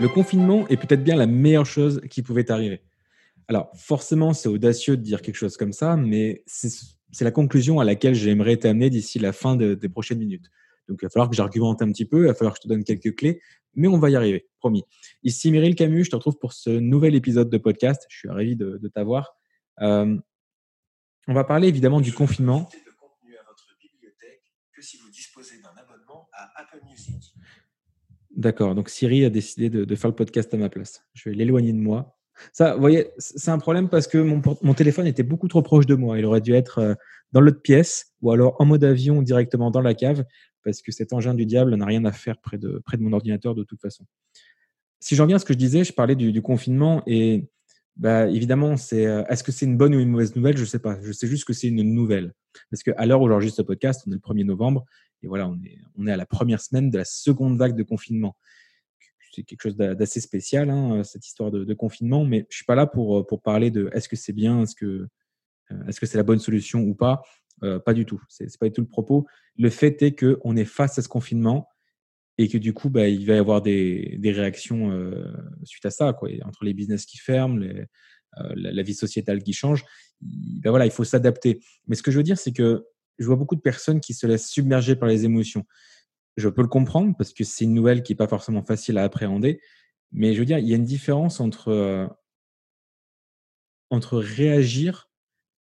Le confinement est peut-être bien la meilleure chose qui pouvait t'arriver. Alors, forcément, c'est audacieux de dire quelque chose comme ça, mais c'est la conclusion à laquelle j'aimerais t'amener d'ici la fin des prochaines minutes. Donc, il va falloir que j'argumente un petit peu, il va falloir que je te donne quelques clés, mais on va y arriver, promis. Ici Meryl Camus, je te retrouve pour ce nouvel épisode de podcast. Je suis ravi de, t'avoir. Euh, on va parler évidemment du confinement. D'accord, donc Siri a décidé de, faire le podcast à ma place. Je vais l'éloigner de moi. Ça, vous voyez, c'est un problème parce que mon, téléphone était beaucoup trop proche de moi. Il aurait dû être euh, dans l'autre pièce ou alors en mode avion directement dans la cave parce que cet engin du diable n'a rien à faire près de, près de mon ordinateur de toute façon. Si j'en viens à ce que je disais, je parlais du, confinement et bah, évidemment, c'est euh, est-ce que c'est une bonne ou une mauvaise nouvelle? Je ne sais pas. Je sais juste que c'est une nouvelle. Parce qu'à l'heure où j'enregistre ce podcast, on est le 1er novembre et voilà, on est, on est à la première semaine de la seconde vague de confinement. C'est quelque chose d'assez spécial, hein, cette histoire de, confinement, mais je suis pas là pour, pour parler de est-ce que c'est bien, est-ce que euh, est-ce que c'est la bonne solution ou pas. Euh, pas du tout. C'est pas du tout le propos. Le fait est qu'on est face à ce confinement et que du coup, bah, il va y avoir des, réactions euh, suite à ça, quoi. entre les business qui ferment, euh, la, vie sociétale qui change. Ben voilà, il faut s'adapter. Mais ce que je veux dire, c'est que je vois beaucoup de personnes qui se laissent submerger par les émotions. Je peux le comprendre parce que c'est une nouvelle qui n'est pas forcément facile à appréhender. Mais je veux dire, il y a une différence entre, entre réagir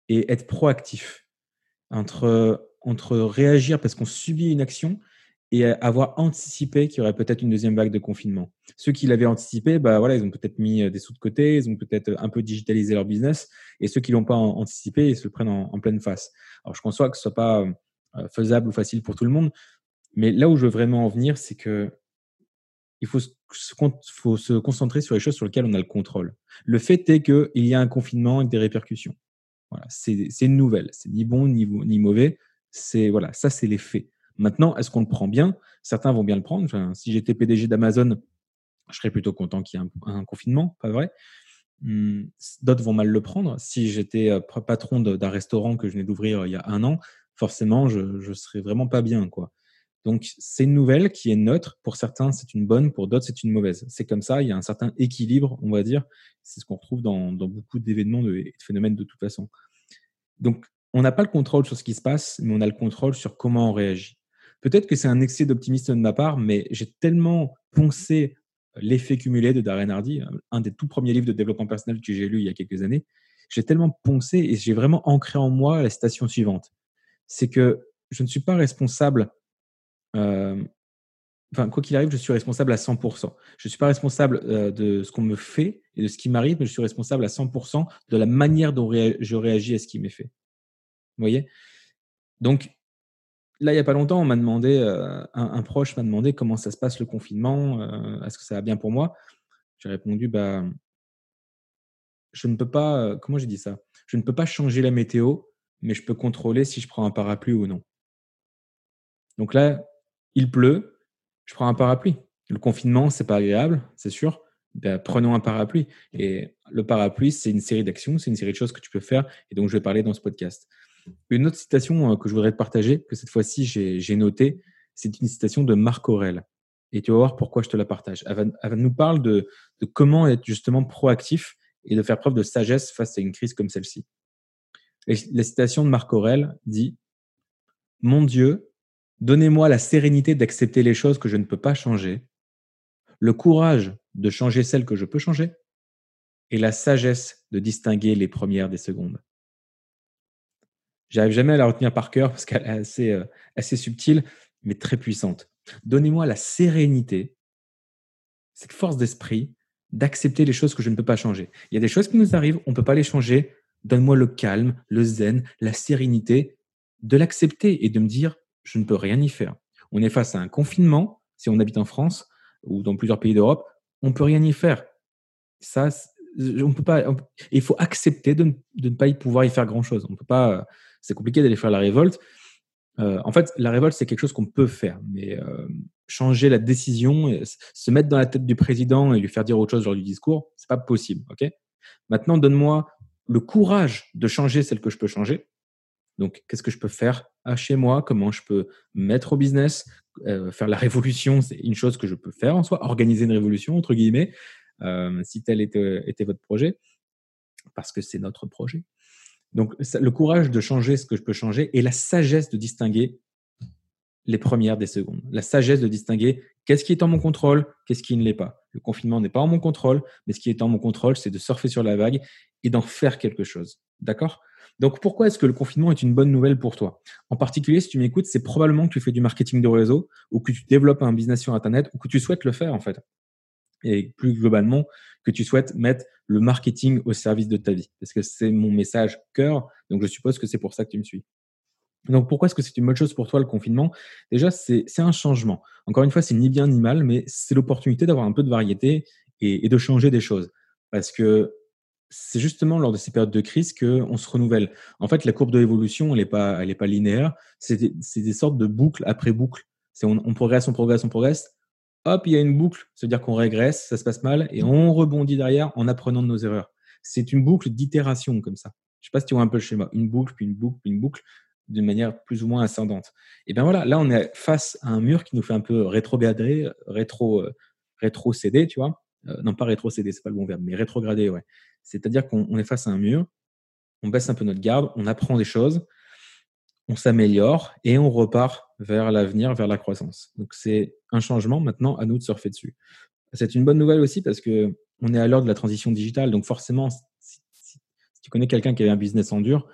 et être proactif entre, entre réagir parce qu'on subit une action et avoir anticipé qu'il y aurait peut-être une deuxième vague de confinement. Ceux qui l'avaient anticipé, bah voilà, ils ont peut-être mis euh, des sous de côté, ils ont peut-être un peu digitalisé leur business, et ceux qui l'ont pas anticipé, ils se le prennent en, pleine face. Alors je conçois que ce soit pas euh, faisable ou facile pour tout le monde, mais là où je veux vraiment en venir, c'est que il faut se, faut se concentrer sur les choses sur lesquelles on a le contrôle. Le fait est qu'il y a un confinement avec des répercussions. Voilà, c'est une nouvelle. C'est ni bon ni, ni mauvais. C'est voilà, ça c'est les faits. Maintenant, est-ce qu'on le prend bien? Certains vont bien le prendre. si j'étais PDG d'Amazon, je serais plutôt content qu'il y ait un, confinement, pas vrai? Mmh, D'autres vont mal le prendre. Si j'étais euh, patron d'un restaurant que je venais d'ouvrir euh, il y a un an, forcément, je, ne serais vraiment pas bien, quoi. Donc, c'est une nouvelle qui est neutre. Pour certains, c'est une bonne. Pour d'autres, c'est une mauvaise. C'est comme ça. Il y a un certain équilibre, on va dire. C'est ce qu'on retrouve dans, beaucoup d'événements et de phénomènes de toute façon. Donc, on n'a pas le contrôle sur ce qui se passe, mais on a le contrôle sur comment on réagit. Peut-être que c'est un excès d'optimisme de ma part, mais j'ai tellement poncé l'effet cumulé de Darren Hardy, un des tout premiers livres de développement personnel que j'ai lu il y a quelques années. J'ai tellement poncé et j'ai vraiment ancré en moi la citation suivante. C'est que je ne suis pas responsable euh, enfin, quoi qu'il arrive, je suis responsable à 100%. Je ne suis pas responsable euh, de ce qu'on me fait et de ce qui m'arrive, mais je suis responsable à 100% de la manière dont je réagis à ce qui m'est fait. Vous voyez? Donc, là, il n'y a pas longtemps, on m'a demandé, euh, un, proche m'a demandé comment ça se passe le confinement, est-ce que ça va bien pour moi? J'ai répondu, bah, je ne peux pas, comment j'ai dit ça? Je ne peux pas changer la météo, mais je peux contrôler si je prends un parapluie ou non. Donc là, il pleut, je prends un parapluie. Le confinement, c'est pas agréable, c'est sûr. Ben, prenons un parapluie. Et le parapluie, c'est une série d'actions, c'est une série de choses que tu peux faire et donc je vais parler dans ce podcast. Une autre citation euh, que je voudrais te partager, que cette fois-ci j'ai noté, c'est une citation de Marc Aurel. Et tu vas voir pourquoi je te la partage. Elle, nous parle de, de, comment être justement proactif et de faire preuve de sagesse face à une crise comme celle-ci. La citation de Marc Aurel dit Mon Dieu, Donnez-moi la sérénité d'accepter les choses que je ne peux pas changer, le courage de changer celles que je peux changer, et la sagesse de distinguer les premières des secondes. J'arrive jamais à la retenir par cœur parce qu'elle est assez, euh, assez subtile, mais très puissante. Donnez-moi la sérénité, cette force d'esprit d'accepter les choses que je ne peux pas changer. Il y a des choses qui nous arrivent, on ne peut pas les changer. Donne-moi le calme, le zen, la sérénité de l'accepter et de me dire, je ne peux rien y faire. On est face à un confinement, si on habite en France ou dans plusieurs pays d'Europe, on ne peut rien y faire. Ça, on peut pas. il faut accepter de ne, pas y pouvoir y faire grand chose. On peut pas. C'est compliqué d'aller faire la révolte. Euh, en fait, la révolte, c'est quelque chose qu'on peut faire, mais euh, changer la décision, se mettre dans la tête du président et lui faire dire autre chose lors du discours, c'est pas possible. Ok? Maintenant, donne-moi le courage de changer celle que je peux changer donc, qu'est-ce que je peux faire à chez moi? Comment je peux mettre au business? Euh, faire la révolution, c'est une chose que je peux faire en soi, organiser une révolution, entre guillemets, si tel était, votre projet, parce que c'est notre projet. Donc, le courage de changer ce que je peux changer et la sagesse de distinguer les premières des secondes. La sagesse de distinguer qu'est-ce qui est en mon contrôle, qu'est-ce qui ne l'est pas. Le confinement n'est pas en mon contrôle, mais ce qui est en mon contrôle, c'est de surfer sur la vague et d'en faire quelque chose. D'accord? Donc, pourquoi est-ce que le confinement est une bonne nouvelle pour toi? En particulier, si tu m'écoutes, c'est probablement que tu fais du marketing de réseau ou que tu développes un business sur Internet ou que tu souhaites le faire, en fait. Et plus globalement, que tu souhaites mettre le marketing au service de ta vie. Parce que c'est mon message cœur. Donc, je suppose que c'est pour ça que tu me suis. Donc pourquoi est-ce que c'est une bonne chose pour toi le confinement? Déjà, c'est un changement. Encore une fois, c'est ni bien ni mal, mais c'est l'opportunité d'avoir un peu de variété et, de changer des choses. Parce que c'est justement lors de ces périodes de crise qu'on se renouvelle. En fait, la courbe de l'évolution, elle n'est pas, elle pas linéaire. C'est des, sortes de boucles après boucles. On progresse, on progresse, on progresse. Hop, il y a une boucle, c'est-à-dire qu'on régresse, ça se passe mal, et on rebondit derrière en apprenant de nos erreurs. C'est une boucle d'itération comme ça. Je ne sais pas si tu vois un peu le schéma. Une boucle, puis une boucle, puis une boucle d'une manière plus ou moins ascendante. Et bien voilà, là on est face à un mur qui nous fait un peu rétrograder, rétro, euh, rétrocéder, tu vois. Euh, non pas rétrocéder, c'est pas le bon verbe, mais rétrograder, ouais. C'est-à-dire qu'on est face à un mur, on baisse un peu notre garde, on apprend des choses, on s'améliore et on repart vers l'avenir, vers la croissance. Donc c'est un changement maintenant à nous de surfer dessus. C'est une bonne nouvelle aussi parce que on est à l'heure de la transition digitale, donc forcément, si, tu connais quelqu'un qui avait un business en dur,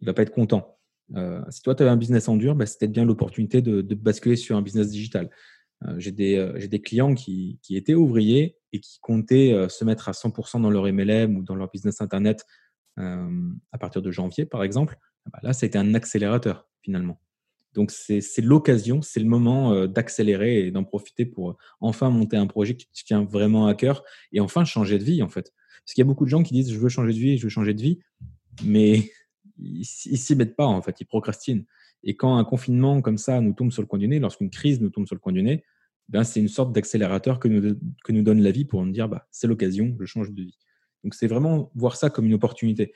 il va pas être content. Euh, si toi, tu avais un business en dur, bah, c'était bien l'opportunité de, basculer sur un business digital. Euh, j'ai des, euh, clients qui, étaient ouvriers et qui comptaient se mettre à 100% dans leur MLM ou dans leur business Internet à partir de janvier, par exemple. Bah, là, été un accélérateur, finalement. Donc, c'est l'occasion, c'est le moment d'accélérer et d'en profiter pour enfin monter un projet qui tient vraiment à cœur et enfin changer de vie, en fait. Parce qu'il y a beaucoup de gens qui disent, je veux changer de vie, je veux changer de vie. Mais ils s'y mettent pas, en fait, ils procrastinent. Et quand un confinement comme ça nous tombe sur le coin du nez, lorsqu'une crise nous tombe sur le coin du nez, ben c'est une sorte d'accélérateur que nous, que nous donne la vie pour nous dire bah, c'est l'occasion, je change de vie. Donc c'est vraiment voir ça comme une opportunité.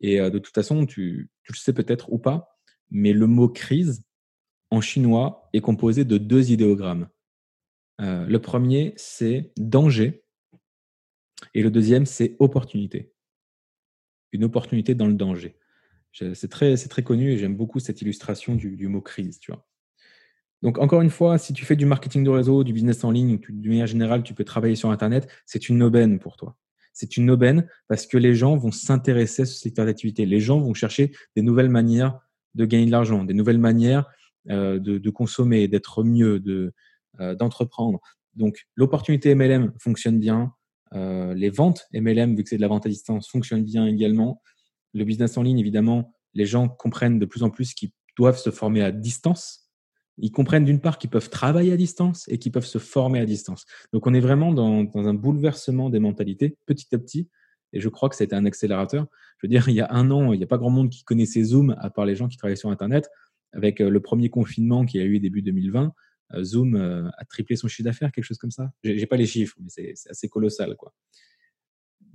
Et euh, de toute façon, tu, tu le sais peut-être ou pas, mais le mot crise en chinois est composé de deux idéogrammes. Euh, le premier, c'est danger, et le deuxième, c'est opportunité. Une opportunité dans le danger. C'est très, très connu et j'aime beaucoup cette illustration du, mot crise. Tu vois. Donc, encore une fois, si tu fais du marketing de réseau, du business en ligne, ou d'une manière générale, tu peux travailler sur Internet, c'est une aubaine pour toi. C'est une aubaine parce que les gens vont s'intéresser à ce secteur d'activité. Les gens vont chercher des nouvelles manières de gagner de l'argent, des nouvelles manières euh, de, consommer, d'être mieux, de, euh, d'entreprendre. Donc, l'opportunité MLM fonctionne bien. Euh, les ventes MLM, vu que c'est de la vente à distance, fonctionnent bien également le business en ligne, évidemment, les gens comprennent de plus en plus qu'ils doivent se former à distance. Ils comprennent d'une part qu'ils peuvent travailler à distance et qu'ils peuvent se former à distance. Donc on est vraiment dans, un bouleversement des mentalités petit à petit. Et je crois que c'était un accélérateur. Je veux dire, il y a un an, il n'y a pas grand monde qui connaissait Zoom, à part les gens qui travaillaient sur Internet. Avec euh, le premier confinement qui a eu début 2020, euh, Zoom euh, a triplé son chiffre d'affaires, quelque chose comme ça. J'ai pas les chiffres, mais c'est assez colossal. quoi.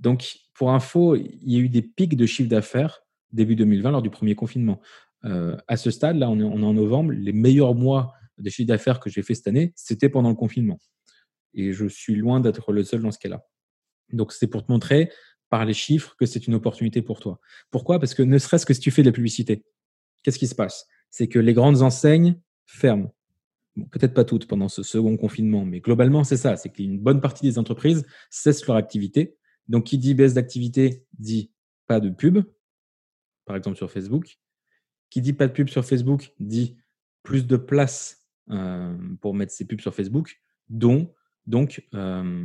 Donc, pour info, il y a eu des pics de chiffre d'affaires début 2020 lors du premier confinement. À ce stade, là, on est, en novembre, les meilleurs mois de chiffre d'affaires que j'ai fait cette année, c'était pendant le confinement. Et je suis loin d'être le seul dans ce cas-là. Donc, c'est pour te montrer par les chiffres que c'est une opportunité pour toi. Pourquoi? Parce que ne serait-ce que si tu fais de la publicité, qu'est-ce qui se passe? C'est que les grandes enseignes ferment. Peut-être pas toutes pendant ce second confinement, mais globalement, c'est ça. C'est qu'une bonne partie des entreprises cessent leur activité donc, qui dit baisse d'activité dit pas de pub, par exemple sur Facebook. Qui dit pas de pub sur Facebook dit plus de place euh, pour mettre ses pubs sur Facebook, dont donc euh,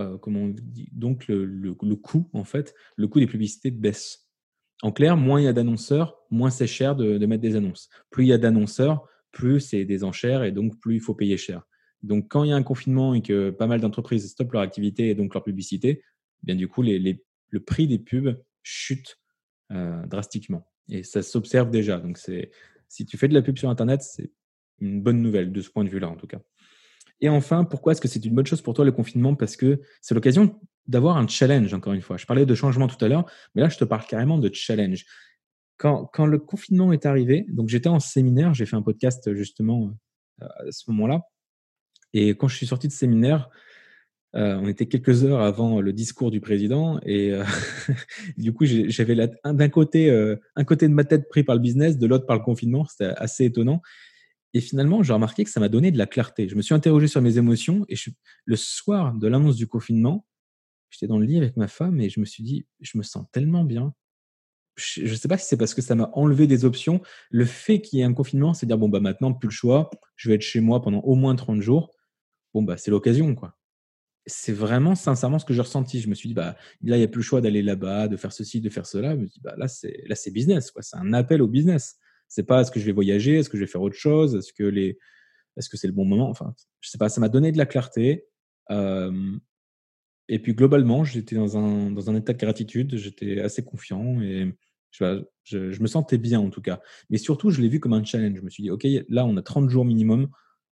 euh, comment on dit, donc le, coût en fait, le coût des publicités baisse. En clair, moins il y a d'annonceurs, moins c'est cher de, mettre des annonces. Plus il y a d'annonceurs, plus c'est des enchères et donc plus il faut payer cher. Donc, quand il y a un confinement et que pas mal d'entreprises stoppent leur activité et donc leur publicité, bien du coup, le prix des pubs chute euh, drastiquement. Et ça s'observe déjà. Donc, si tu fais de la pub sur Internet, c'est une bonne nouvelle de ce point de vue-là, en tout cas. Et enfin, pourquoi est-ce que c'est une bonne chose pour toi le confinement? Parce que c'est l'occasion d'avoir un challenge, encore une fois. Je parlais de changement tout à l'heure, mais là, je te parle carrément de challenge. Quand, le confinement est arrivé, donc j'étais en séminaire, j'ai fait un podcast justement à ce moment-là. Et quand je suis sorti de séminaire, euh, on était quelques heures avant le discours du président et euh, du coup j'avais d'un côté euh, un côté de ma tête pris par le business, de l'autre par le confinement. C'était assez étonnant. Et finalement, j'ai remarqué que ça m'a donné de la clarté. Je me suis interrogé sur mes émotions et le soir de l'annonce du confinement, j'étais dans le lit avec ma femme et je me suis dit, je me sens tellement bien. Je ne sais pas si c'est parce que ça m'a enlevé des options. Le fait qu'il y ait un confinement, c'est dire bon bah maintenant plus le choix, je vais être chez moi pendant au moins 30 jours. Bon bah c'est l'occasion quoi c'est vraiment sincèrement ce que j'ai ressenti. Je me suis dit, bah, là, il n'y a plus le choix d'aller là-bas, de faire ceci, de faire cela. Je me dis, bah, là, c'est, là, c'est business, quoi. C'est un appel au business. C'est pas est-ce que je vais voyager, est-ce que je vais faire autre chose, est-ce que les, est-ce que c'est le bon moment. Enfin, je sais pas, ça m'a donné de la clarté. et puis, globalement, j'étais dans un, dans un état de gratitude. J'étais assez confiant et je, je, me sentais bien, en tout cas. Mais surtout, je l'ai vu comme un challenge. Je me suis dit, OK, là, on a 30 jours minimum,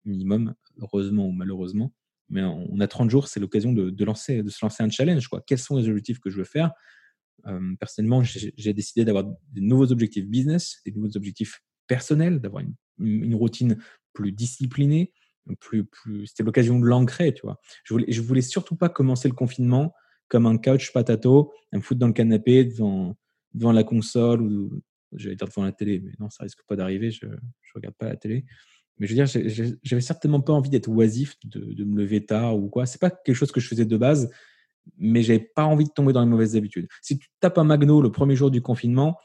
minimum, heureusement ou malheureusement mais on a 30 jours, c'est l'occasion de, lancer, de se lancer un challenge. Quels sont les objectifs que je veux faire? euh, Personnellement, j'ai décidé d'avoir des nouveaux objectifs business, des nouveaux objectifs personnels, d'avoir une, routine plus disciplinée. Plus, plus, C'était l'occasion de l'ancrer, tu vois. Je voulais, je voulais surtout pas commencer le confinement comme un couch patato, un me foutre dans le canapé devant, devant la console ou j'allais dire devant la télé, mais non, ça risque pas d'arriver. Je, je regarde pas la télé. Mais je veux dire, j'avais certainement pas envie d'être oisif, de, me lever tard ou quoi. C'est pas quelque chose que je faisais de base, mais j'avais pas envie de tomber dans les mauvaises habitudes. Si tu tapes un Magno le premier jour du confinement,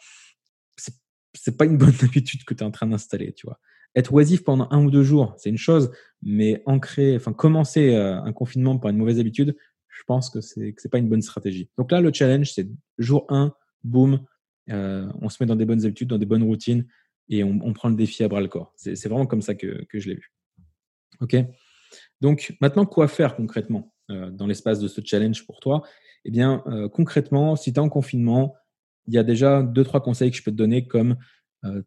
c'est pas une bonne habitude que tu es en train d'installer, tu vois. Être oisif pendant un ou deux jours, c'est une chose, mais ancrer, enfin commencer euh, un confinement par une mauvaise habitude, je pense que c'est que c'est pas une bonne stratégie. Donc là, le challenge, c'est jour 1, boum, euh, on se met dans des bonnes habitudes, dans des bonnes routines, et on, prend le défi à bras le corps. C'est vraiment comme ça que, je l'ai vu. OK? Donc, maintenant, quoi faire concrètement? Dans l'espace de ce challenge pour toi Eh bien, euh, concrètement, si tu es en confinement, il y a déjà deux, trois conseils que je peux te donner, comme euh,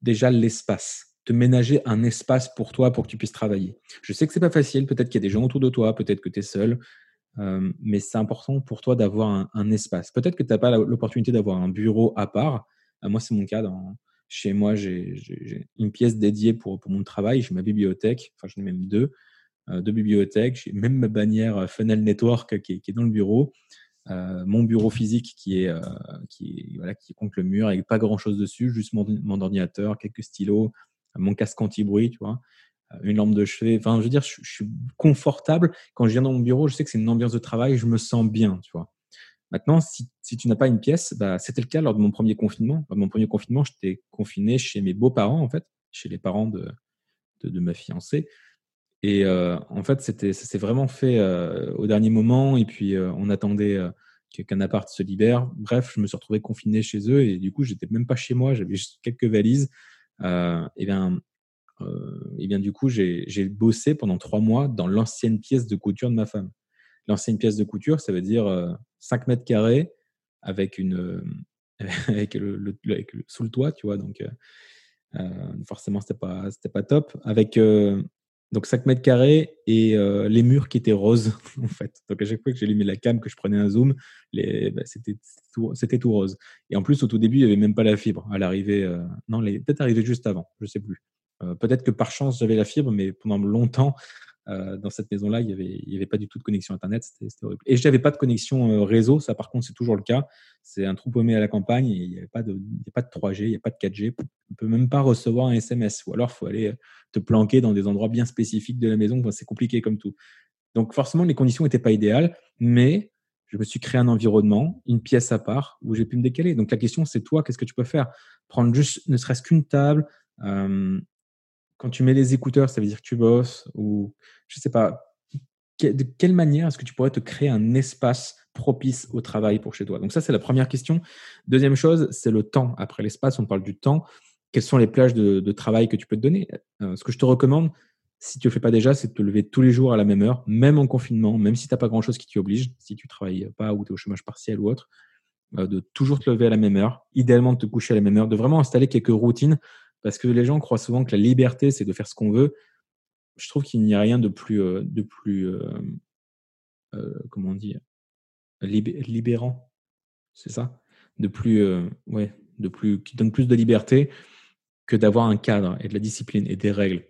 déjà l'espace. Te ménager un espace pour toi pour que tu puisses travailler. Je sais que c'est pas facile, peut-être qu'il y a des gens autour de toi, peut-être que tu es seul, mais c'est important pour toi d'avoir un, espace. Peut-être que tu n'as pas l'opportunité d'avoir un bureau à part. moi, c'est mon cas chez moi, j'ai une pièce dédiée pour, pour mon travail. J'ai ma bibliothèque, enfin, j'en ai même deux, euh, deux bibliothèques. J'ai même ma bannière euh, Funnel Network qui est, dans le bureau. Euh, mon bureau physique qui est, qui, voilà, qui contre le mur avec pas grand chose dessus, juste mon, ordinateur, quelques stylos, mon casque anti-bruit, tu vois, une lampe de chevet. Enfin, je veux dire, je, suis confortable. Quand je viens dans mon bureau, je sais que c'est une ambiance de travail, je me sens bien, tu vois. Maintenant, si, tu n'as pas une pièce, bah, c'était le cas lors de mon premier confinement. Lors de mon premier confinement, j'étais confiné chez mes beaux-parents, en fait, chez les parents de, de, ma fiancée. Et euh, en fait, c'était, ça s'est vraiment fait euh, au dernier moment. Et puis, euh, on attendait qu'un appart se libère. Bref, je me suis retrouvé confiné chez eux. Et du coup, j'étais même pas chez moi. J'avais juste quelques valises. et bien, et bien, du coup, j'ai, bossé pendant trois mois dans l'ancienne pièce de couture de ma femme. L'ancienne pièce de couture, ça veut dire 5 mètres carrés avec une euh, avec le, sous le toit, tu vois. Donc forcément, c'était pas c'était pas top. Avec donc 5 mètres carrés et les murs qui étaient roses en fait. Donc à chaque fois que j'allumais la cam, que je prenais un zoom, bah, c'était tout, tout, rose. Et en plus, au tout début, il n'y avait même pas la fibre. À l'arrivée, non, peut-être arrivé juste avant, je sais plus. peut-être que par chance j'avais la fibre, mais pendant longtemps, euh, dans cette maison-là, il n'y avait, pas du tout de connexion Internet. C'était horrible. Et je n'avais pas de connexion euh, réseau. Ça, par contre, c'est toujours le cas. C'est un trou paumé à la campagne. il n'y a, pas de 3G, il n'y a pas de 4G. On ne peut même pas recevoir un SMS. Ou alors, il faut aller euh, te planquer dans des endroits bien spécifiques de la maison. c'est compliqué comme tout. Donc, forcément, les conditions n'étaient pas idéales. Mais je me suis créé un environnement, une pièce à part où j'ai pu me décaler. Donc, la question, c'est toi, qu'est-ce que tu peux faire? Prendre juste ne serait-ce qu'une table, quand tu mets les écouteurs, ça veut dire que tu bosses ou je sais pas. De quelle manière est-ce que tu pourrais te créer un espace propice au travail pour chez toi? Donc ça, c'est la première question. Deuxième chose, c'est le temps. Après l'espace, on parle du temps. Quelles sont les plages de, travail que tu peux te donner? Euh, Ce que je te recommande, si tu ne le fais pas déjà, c'est de te lever tous les jours à la même heure, même en confinement, même si tu n'as pas grand-chose qui t'y oblige, si tu travailles pas ou tu es au chômage partiel ou autre, euh, de toujours te lever à la même heure, idéalement de te coucher à la même heure, de vraiment installer quelques routines parce que les gens croient souvent que la liberté, c'est de faire ce qu'on veut. Je trouve qu'il n'y a rien de plus, euh, de plus euh, euh, comment on dit, libérant. C'est ça? De plus, ouais, de plus, qui donne plus de liberté que d'avoir un cadre et de la discipline et des règles.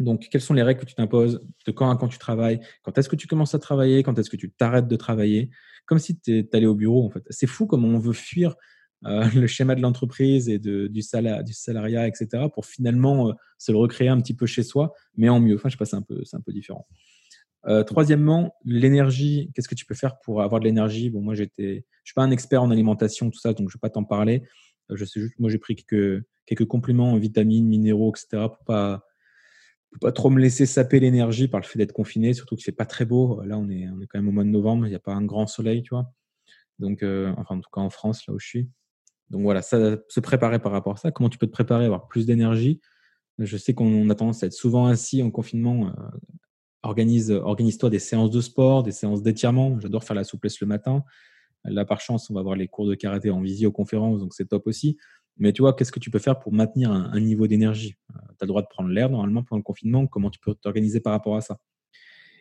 Donc, quelles sont les règles que tu t'imposes De quand à quand tu travailles? Quand est-ce que tu commences à travailler? Quand est-ce que tu t'arrêtes de travailler? Comme si tu allé au bureau, en fait. C'est fou comment on veut fuir euh, le schéma de l'entreprise et de, du, du, salariat, etc., pour finalement euh, se le recréer un petit peu chez soi, mais en mieux. Enfin, je sais pas, c'est un peu, un peu différent. Euh, troisièmement, l'énergie. Qu'est-ce que tu peux faire pour avoir de l'énergie? Bon, moi, j'étais, je suis pas un expert en alimentation, tout ça, donc je vais pas t'en parler. je sais juste, moi, j'ai pris quelques, quelques compléments, vitamines, minéraux, etc., pour pas pas trop me laisser saper l'énergie par le fait d'être confiné, surtout que c'est pas très beau. Là, on est, on est quand même au mois de novembre, il n'y a pas un grand soleil, tu vois. Donc, enfin, en tout cas en France, là où je suis. Donc voilà, se préparer par rapport à ça. Comment tu peux te préparer, avoir plus d'énergie? Je sais qu'on a tendance à être souvent assis en confinement. Euh, organise, organise-toi des séances de sport, des séances d'étirement. J'adore faire la souplesse le matin. Là, par chance, on va avoir les cours de karaté en visioconférence, donc c'est top aussi. Mais tu vois, qu'est-ce que tu peux faire pour maintenir un, niveau d'énergie? Euh, Tu as le droit de prendre l'air normalement pendant le confinement. Comment tu peux t'organiser par rapport à ça?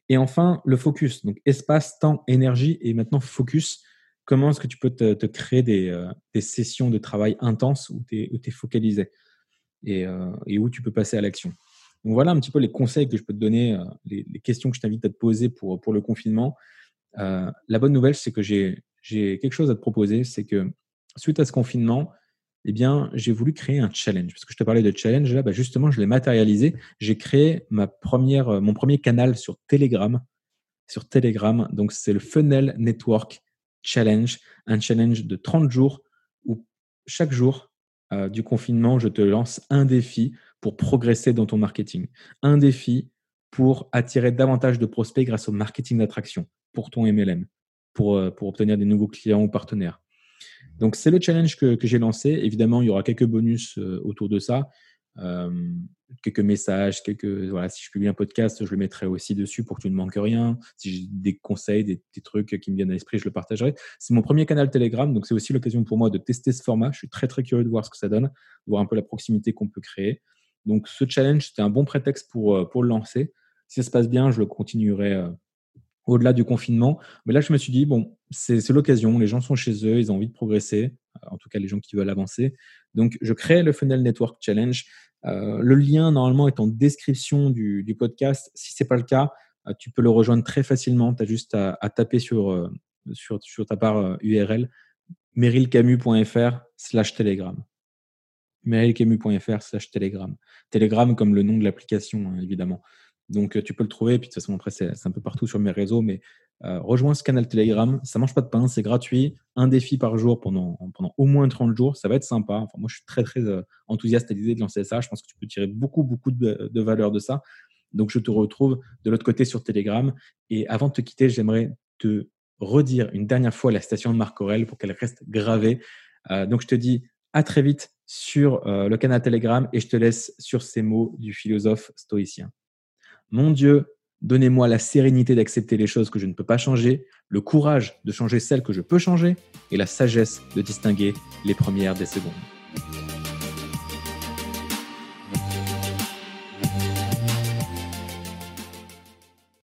Et enfin, le focus. Donc, espace, temps, énergie et maintenant focus. Comment est-ce que tu peux te, créer euh, des, sessions de travail intenses où tu es, focalisé euh, et, où tu peux passer à l'action? Voilà un petit peu les conseils que je peux te donner, les, questions que je t'invite à te poser pour, le confinement. la bonne nouvelle, c'est que j'ai quelque chose à te proposer. C'est que suite à ce confinement, eh bien, j'ai voulu créer un challenge. Parce que je te parlais de challenge, là, bah, justement, je l'ai matérialisé. J'ai créé euh, mon premier canal sur Telegram. Sur Telegram, donc c'est le Funnel Network Challenge, un challenge de 30 jours où chaque jour euh, du confinement, je te lance un défi pour progresser dans ton marketing. Un défi pour attirer davantage de prospects grâce au marketing d'attraction pour ton MLM, pour, euh, pour obtenir des nouveaux clients ou partenaires. Donc, c'est le challenge que, j'ai lancé. Évidemment, il y aura quelques bonus euh, autour de ça. Euh, quelques messages, quelques voilà, si je publie un podcast, je le mettrai aussi dessus pour que tu ne manques rien. Si j'ai des conseils, des, trucs qui me viennent à l'esprit, je le partagerai. C'est mon premier canal Telegram, donc c'est aussi l'occasion pour moi de tester ce format. Je suis très très curieux de voir ce que ça donne, de voir un peu la proximité qu'on peut créer. Donc ce challenge, c'était un bon prétexte pour, euh, pour le lancer. Si ça se passe bien, je le continuerai au-delà du confinement. Mais là, je me suis dit, bon, c'est l'occasion, les gens sont chez eux, ils ont envie de progresser, en tout cas les gens qui veulent avancer. Donc, je crée le Funnel Network Challenge. Euh, le lien, normalement, est en description du, podcast. Si ce n'est pas le cas, euh, tu peux le rejoindre très facilement. Tu as juste à, taper sur, euh, sur, sur, ta barre URL merilcamus.fr slash telegram. merilcamus.fr slash telegram. Telegram comme le nom de l'application, hein, évidemment. Donc, tu peux le trouver. Puis, de toute façon, après, c'est un peu partout sur mes réseaux. Mais rejoins ce canal Telegram. Ça mange pas de pain. C'est gratuit. Un défi par jour pendant, au moins 30 jours. Ça va être sympa. Moi, je suis très, très enthousiaste à l'idée de lancer ça. Je pense que tu peux tirer beaucoup, beaucoup de, valeur de ça. Donc, je te retrouve de l'autre côté sur Telegram. Et avant de te quitter, j'aimerais te redire une dernière fois la station de Marc Aurel pour qu'elle reste gravée. donc, je te dis à très vite sur le canal Telegram et je te laisse sur ces mots du philosophe stoïcien. Mon Dieu, donnez-moi la sérénité d'accepter les choses que je ne peux pas changer, le courage de changer celles que je peux changer et la sagesse de distinguer les premières des secondes.